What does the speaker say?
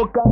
boca.